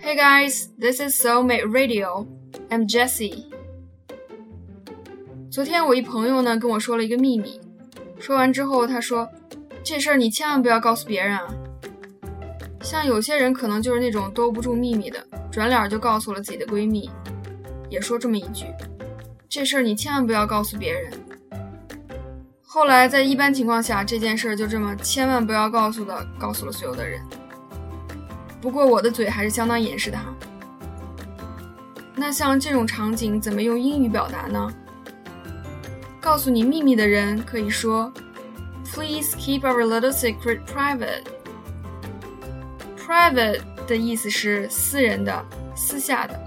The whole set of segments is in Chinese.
Hey guys, this is Soulmate Radio. I'm Jessie. 昨天我一朋友呢跟我说了一个秘密，说完之后他说：“这事儿你千万不要告诉别人啊。”像有些人可能就是那种兜不住秘密的，转脸就告诉了自己的闺蜜，也说这么一句：“这事儿你千万不要告诉别人。”后来在一般情况下，这件事就这么千万不要告诉的告诉了所有的人。不过我的嘴还是相当严实的哈。那像这种场景怎么用英语表达呢？告诉你秘密的人可以说：“Please keep our little secret private。” Private 的意思是私人的、私下的。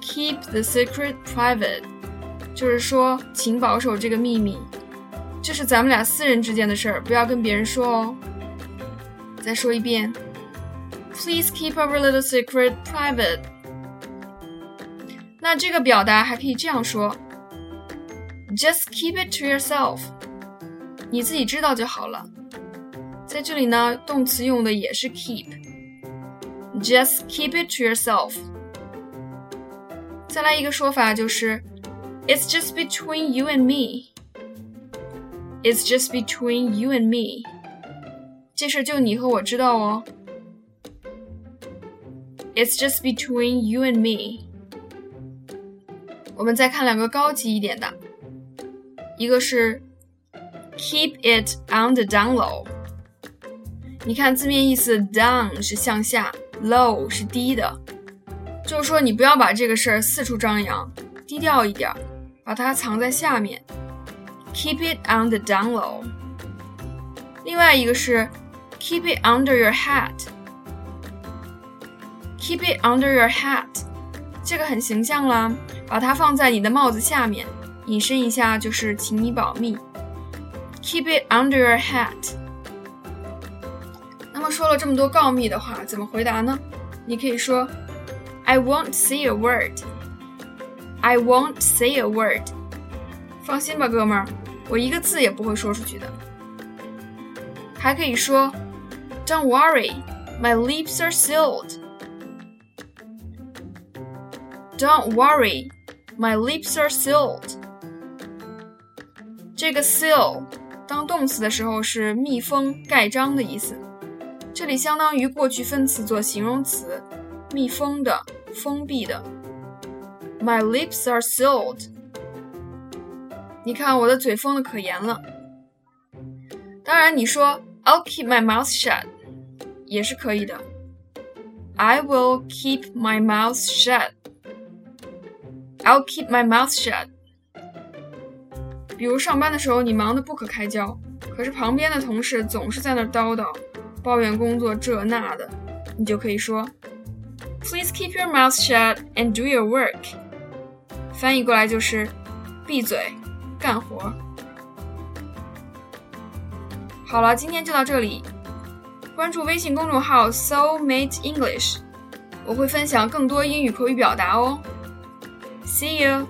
Keep the secret private 就是说，请保守这个秘密，这是咱们俩私人之间的事儿，不要跟别人说哦。再说一遍。Please keep our little secret private。那这个表达还可以这样说：Just keep it to yourself。你自己知道就好了。在这里呢，动词用的也是 keep。Just keep it to yourself。再来一个说法就是：It's just between you and me。It's just between you and me。这事就你和我知道哦。 It's just between you and me。我们再看两个高级一点的，一个是 keep it on the down low。你看字面意思，down 是向下，low 是低的，就是说你不要把这个事儿四处张扬，低调一点，把它藏在下面。Keep it on the down low。另外一个是 keep it under your hat。 Keep it under your hat，这个很形象啦，把它放在你的帽子下面，引申一下就是请你保密。Keep it under your hat。那么说了这么多告密的话，怎么回答呢？你可以说，I won't say a word。I won't say a word。放心吧，哥们儿，我一个字也不会说出去的。还可以说，Don't worry，my lips are sealed。Don't worry, my lips are sealed. 这个 seal 当动词的时候是密封、盖章的意思，这里相当于过去分词做形容词，密封的、封闭的。My lips are sealed. 你看我的嘴封的可严了。当然，你说 I'll keep my mouth shut 也是可以的。I will keep my mouth shut. I'll keep my mouth shut。比如上班的时候你忙得不可开交，可是旁边的同事总是在那叨叨，抱怨工作这那的，你就可以说，Please keep your mouth shut and do your work。翻译过来就是闭嘴，干活。好了，今天就到这里。关注微信公众号 Soulmate English，我会分享更多英语口语表达哦。See you!